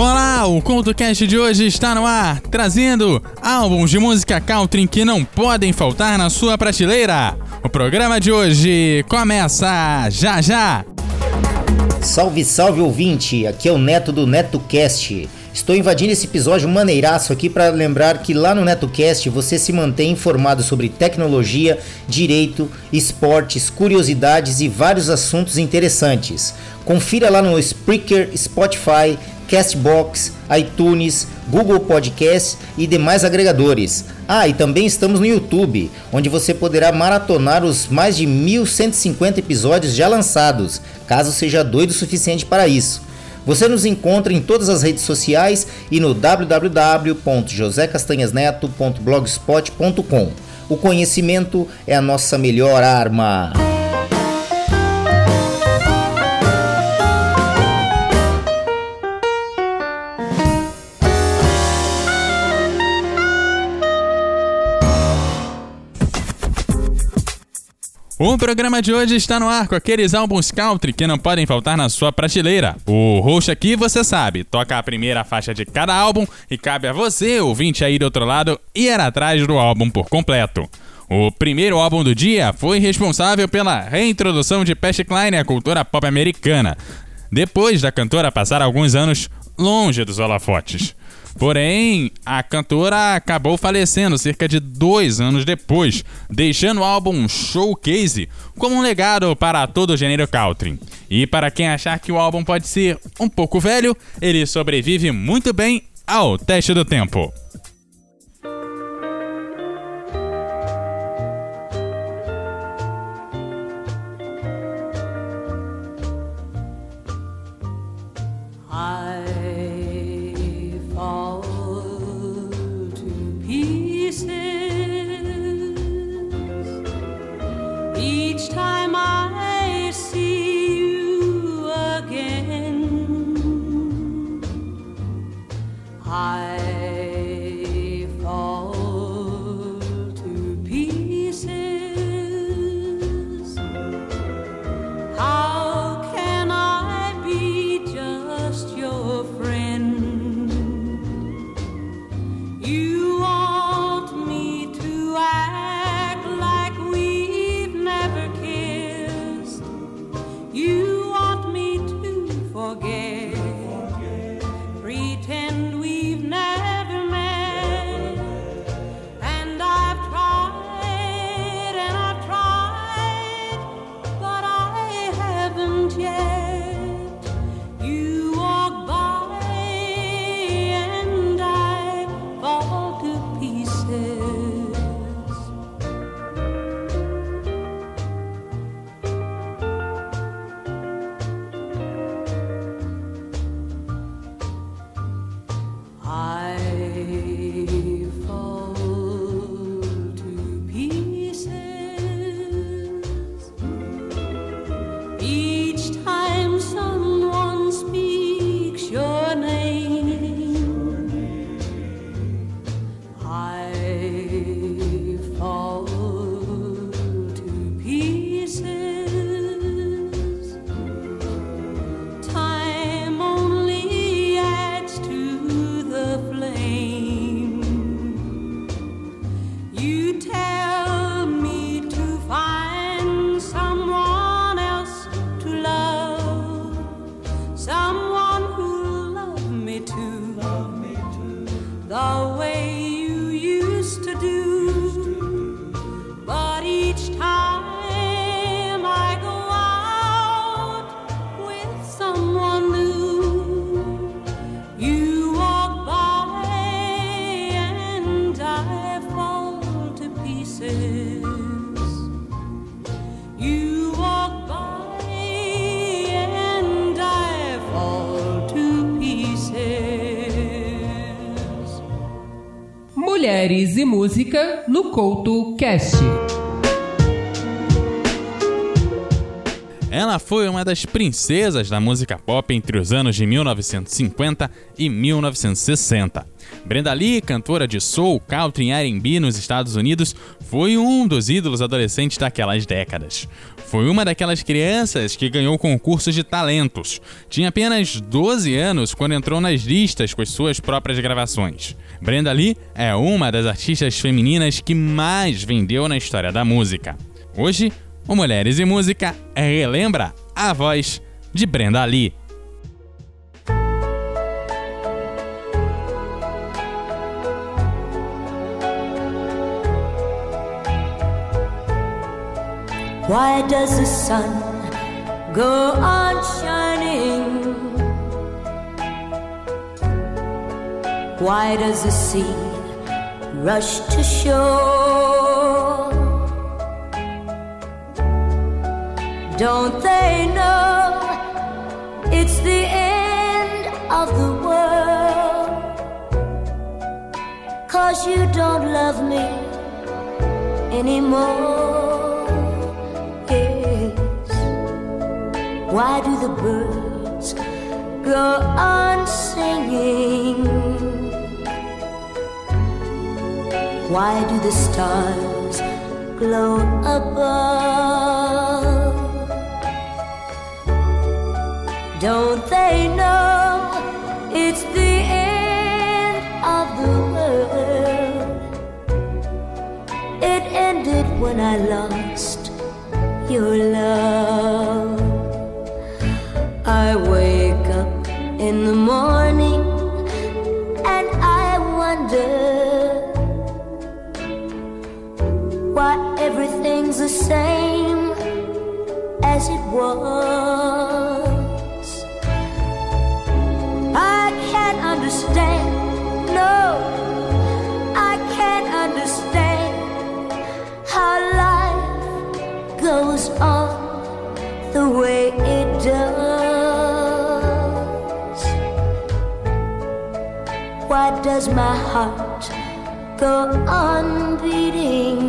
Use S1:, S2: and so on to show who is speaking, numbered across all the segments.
S1: Olá, o CoutoCast de hoje está no ar, trazendo álbuns de música country que não podem faltar na sua prateleira. O programa de hoje começa já já.
S2: Salve, salve ouvinte, aqui é o Neto do NetoCast. Estou invadindo esse episódio maneiraço aqui para lembrar que lá no NetoCast você se mantém informado sobre tecnologia, direito, esportes, curiosidades e vários assuntos interessantes. Confira lá no Spreaker, Spotify, Castbox, iTunes, Google Podcast e demais agregadores. Ah, e também estamos no YouTube, onde você poderá maratonar os mais de 1150 episódios já lançados, caso seja doido o suficiente para isso. Você nos encontra em todas as redes sociais e no www.josecastanhasneto.blogspot.com. O conhecimento é a nossa melhor arma.
S1: O programa de hoje está no ar com aqueles álbuns country que não podem faltar na sua prateleira. O roxo aqui, você sabe, toca a primeira faixa de cada álbum e cabe a você, ouvinte aí do outro lado, ir atrás do álbum por completo. O primeiro álbum do dia foi responsável pela reintrodução de Pat Klein à cultura pop americana, depois da cantora passar alguns anos longe dos holofotes. Porém, a cantora acabou falecendo cerca de dois anos depois, deixando o álbum Showcase como um legado para todo o gênero country. E para quem achar que o álbum pode ser um pouco velho, ele sobrevive muito bem ao teste do tempo.
S3: I Mulheres e Música no Couto Cast.
S1: Ela foi uma das princesas da música pop entre os anos de 1950 e 1960. Brenda Lee, cantora de soul, country e R&B nos Estados Unidos, foi um dos ídolos adolescentes daquelas décadas. Foi uma daquelas crianças que ganhou concurso de talentos. Tinha apenas 12 anos quando entrou nas listas com as suas próprias gravações. Brenda Lee é uma das artistas femininas que mais vendeu na história da música. Hoje, o Mulheres e Música relembra a voz de Brenda Lee.
S4: Why does the sun go on shining? Why does the sea rush to shore? Don't they know it's the end of the world? Cause you don't love me anymore. Why do the birds go on singing? Why do the stars glow above? Don't they know it's the end of the world? It ended when I lost your love. I wake up in the morning and I wonder why everything's the same as it was. Does my heart go on beating?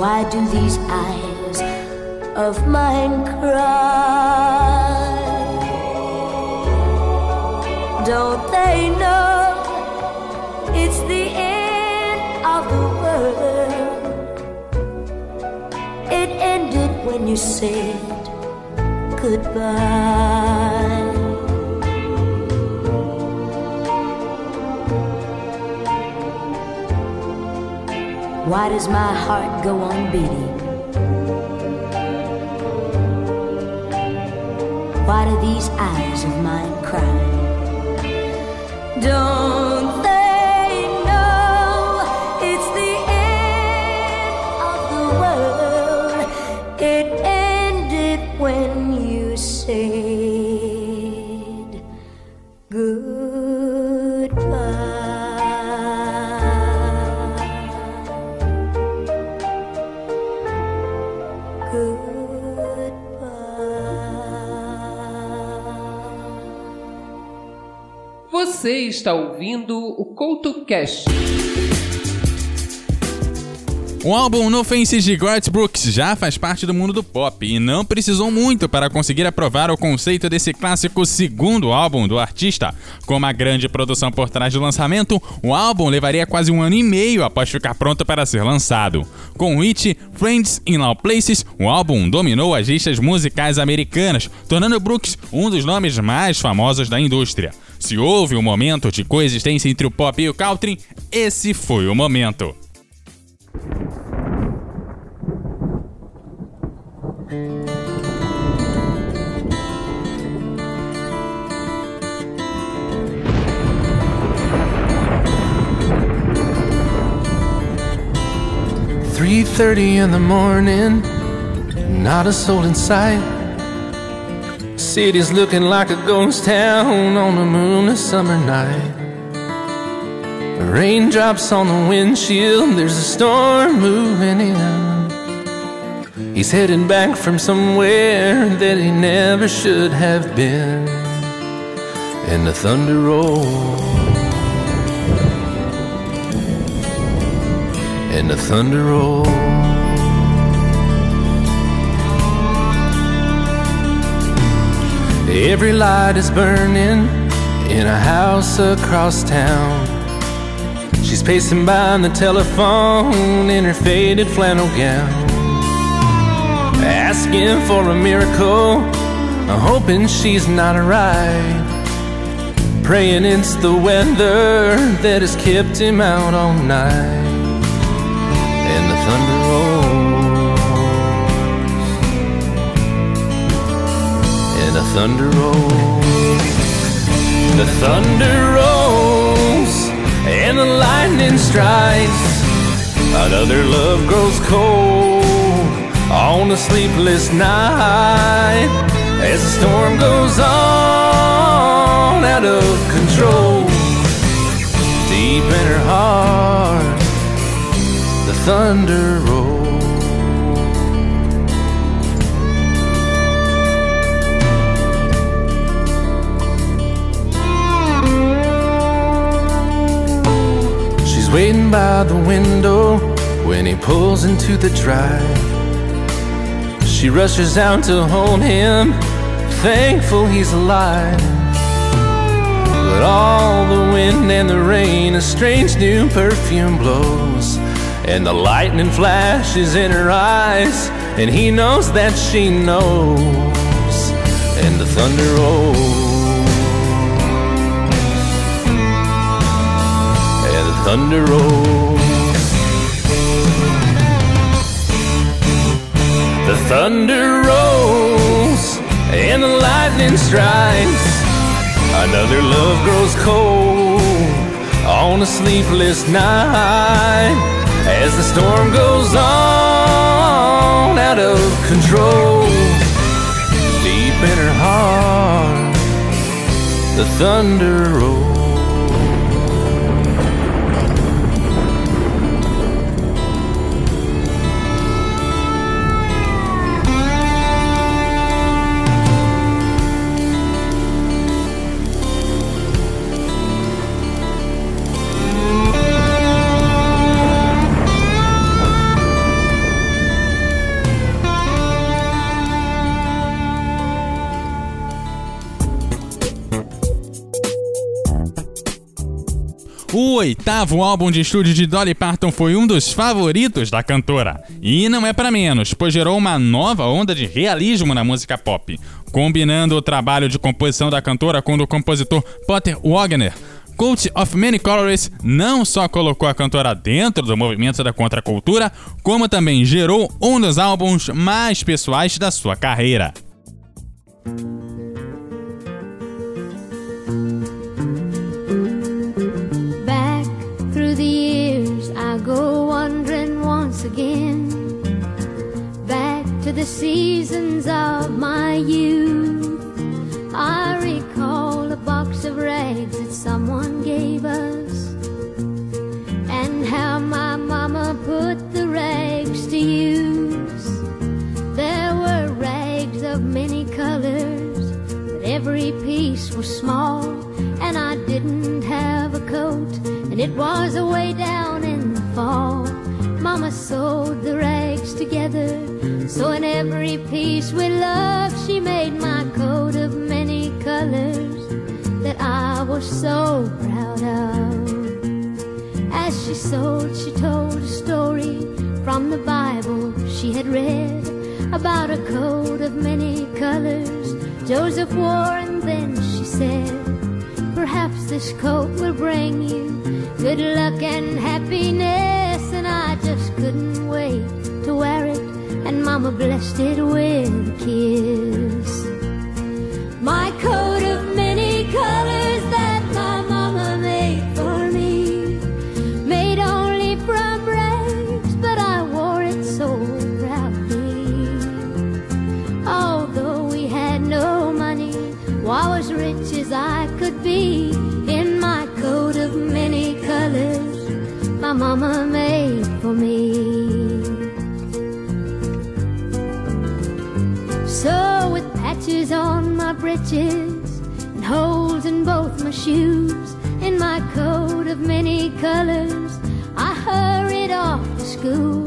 S4: Why do these eyes of mine cry? Don't they know it's the end of the world? It ended when you said goodbye. Why does my heart go on beating? Why do these eyes of mine cry? Don't
S5: está ouvindo o Couto Cash.
S1: O álbum No Faces de Garth Brooks já faz parte do mundo do pop e não precisou muito para conseguir aprovar o conceito desse clássico segundo álbum do artista. Com uma grande produção por trás do lançamento, o álbum levaria quase um ano e meio após ficar pronto para ser lançado. Com o hit Friends in Low Places, o álbum dominou as listas musicais americanas, tornando Brooks um dos nomes mais famosos da indústria. Se houve um momento de coexistência entre o pop e o country, esse foi o momento.
S6: Three thirty in the morning, not a soul in sight. City's looking like a ghost town on a moonless summer night. Raindrops on the windshield, there's a storm moving in. He's heading back from somewhere that he never should have been. And the thunder rolls. And the thunder rolls. Every light is burning in a house across town. She's pacing by on the telephone in her faded flannel gown, asking for a miracle, hoping she's not alright. Praying it's the weather that has kept him out all night. Thunder rolls. The thunder rolls. And the lightning strikes. Another love grows cold on a sleepless night as the storm goes on out of control. Deep in her heart, the thunder rolls. By the window when he pulls into the drive. She rushes out to hold him, thankful he's alive. But all the wind and the rain, a strange new perfume blows. And the lightning flashes in her eyes, and he knows that she knows. And the thunder rolls. Thunder rolls. The thunder rolls and the lightning strikes. Another love grows cold on a sleepless night as the storm goes on out of control. Deep in her heart, the thunder rolls.
S1: O oitavo álbum de estúdio de Dolly Parton foi um dos favoritos da cantora. E não é para menos, pois gerou uma nova onda de realismo na música pop. Combinando o trabalho de composição da cantora com o do compositor Potter Wagner, Cult of Many Colors não só colocou a cantora dentro do movimento da contracultura, como também gerou um dos álbuns mais pessoais da sua carreira.
S7: Go wandering once again. Back to the seasons of my youth. I recall a box of rags that someone gave us, and how my mama put the rags to use. There were rags of many colors, but every piece was small, and I didn't have a coat, and it was away down fall. Mama sewed the rags together, so in every piece with love, she made my coat of many colors that I was so proud of. As she sewed, she told a story from the Bible she had read about a coat of many colors Joseph wore, and then she said, Perhaps this coat will bring you good luck and happiness. And I just couldn't wait to wear it, and Mama blessed it with a kiss. My coat of many So with patches on my breeches and holes in both my shoes, and my coat of many colors, I hurried off to school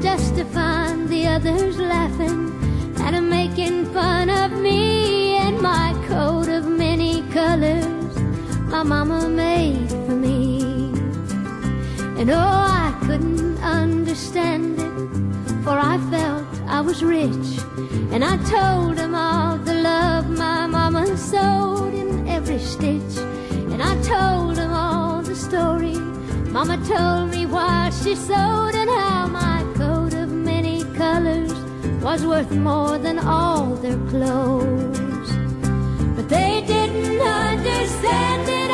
S7: just to find the others laughing and making fun of me and my coat of many colors my mama made for me. And oh, I couldn't understand it, for I felt I was rich. And I told him all the love my mama sewed in every stitch. And I told him all the story Mama told me why she sewed and how my coat of many colors was worth more than all their clothes. But they didn't understand it,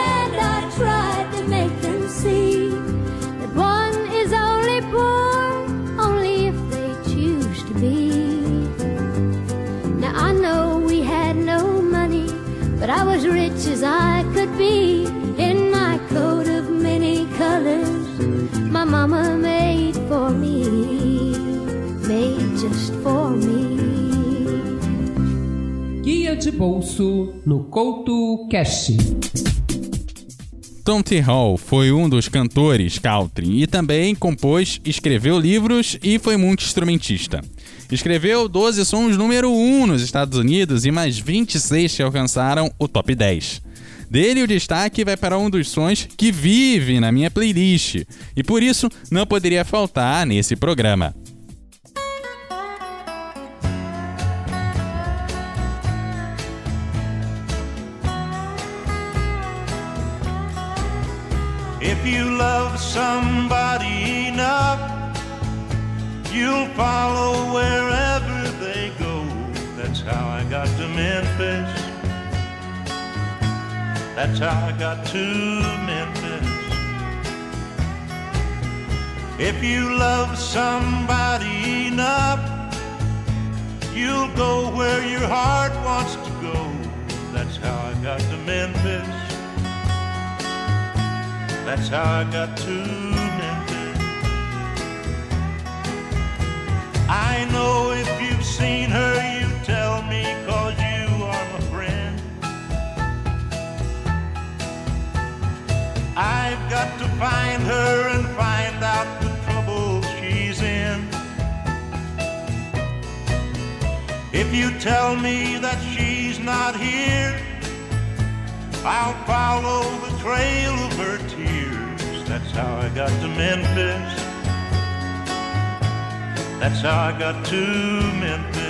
S7: as I could be in my coat of many colors my mama made for me, made just for me.
S3: Guia de bolso no Couto Cast.
S1: Tom T. Hall foi um dos cantores country e também compôs, escreveu livros e foi muito instrumentista. Escreveu 12 sons número 1 nos Estados Unidos e mais 26 que alcançaram o top 10. Dele o destaque vai para um dos sons que vive na minha playlist e por isso não poderia faltar nesse programa.
S8: If you love somebody enough, you'll follow wherever they go. That's how I That's how I got to Memphis. If you love somebody enough, you'll go where your heart wants to go. That's how I got to Memphis. That's how I got to Memphis. I know if you've seen her, I've got to find her and find out the trouble she's in. If you tell me that she's not here, I'll follow the trail of her tears. That's how I got to Memphis. That's how I got to Memphis.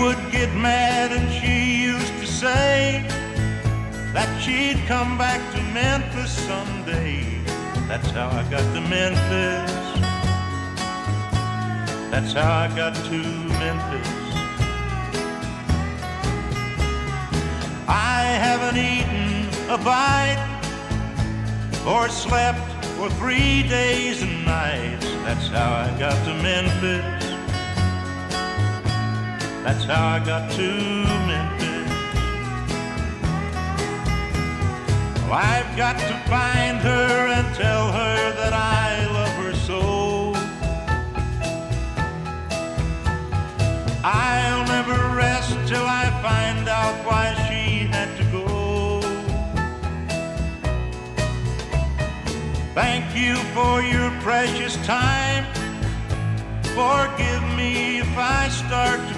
S8: Would get mad and she used to say that she'd come back to Memphis someday. That's how I got to Memphis. That's how I got to Memphis. I haven't eaten a bite or slept for three days and nights. That's how I got to Memphis. That's how I got to Memphis. Well, I've got to find her and tell her that I love her so. I'll never rest till I find out why she had to go. Thank you for your precious time. Forgive me if I start to.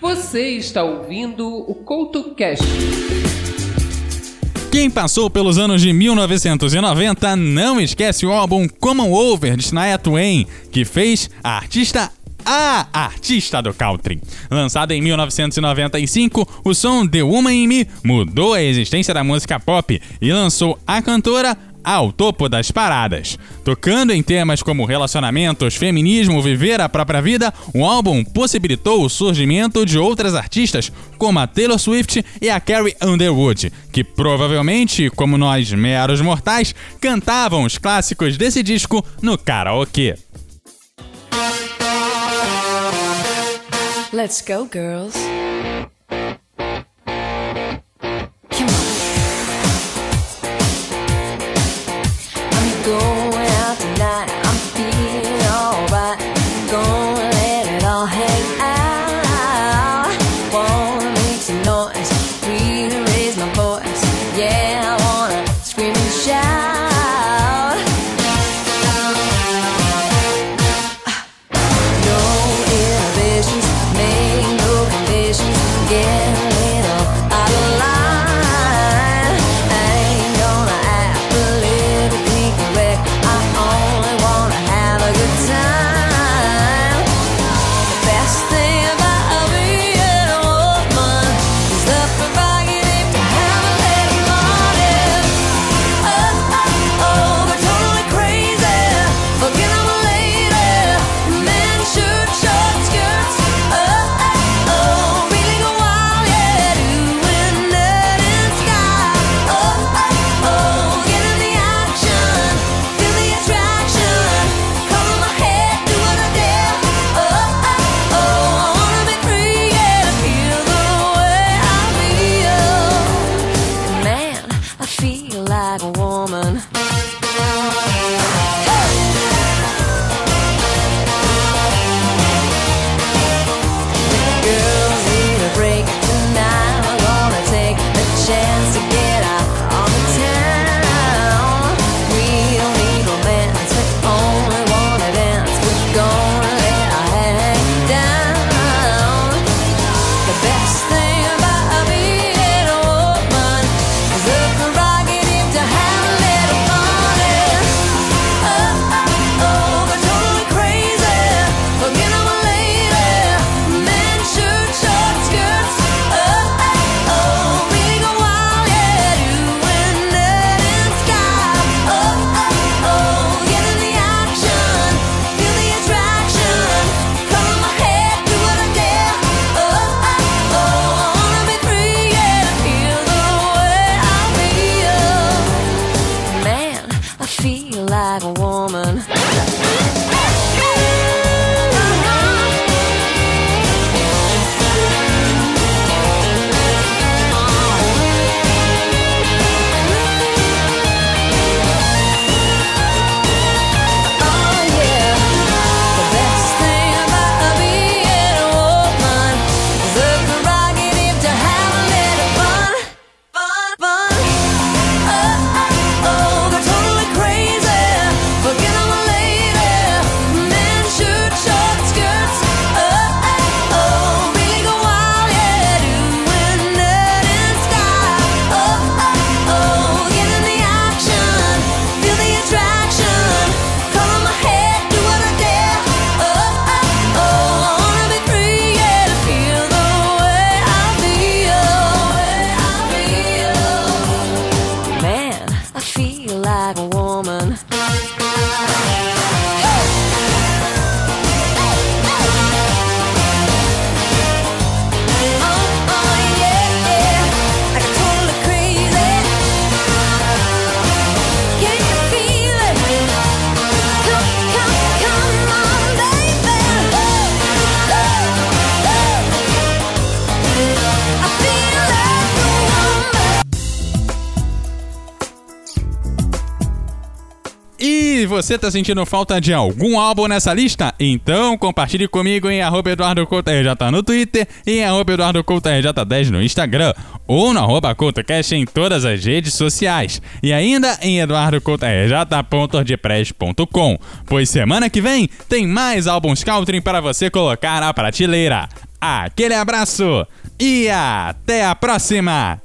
S3: Você está ouvindo o Couto Cast.
S1: Quem passou pelos anos de 1990 não esquece o álbum Common Over de Shania Twain, que fez a artista a artista do country. Lançado em 1995, o som The Woman in Me mudou a existência da música pop e lançou a cantora ao topo das paradas. Tocando em temas como relacionamentos, feminismo, viver a própria vida, o álbum possibilitou o surgimento de outras artistas como a Taylor Swift e a Carrie Underwood, que provavelmente, como nós meros mortais, cantavam os clássicos desse disco no karaokê.
S9: Let's go, girls.
S1: você tá sentindo falta de algum álbum nessa lista? Então compartilhe comigo em arroba Eduardo Couto RJ no Twitter e em arroba Eduardo Couto RJ10 no Instagram ou no arroba CoutoCast em todas as redes sociais. E ainda em eduardocoutorj.ordpress.com, pois semana que vem tem mais álbuns country para você colocar na prateleira. Aquele abraço e até a próxima!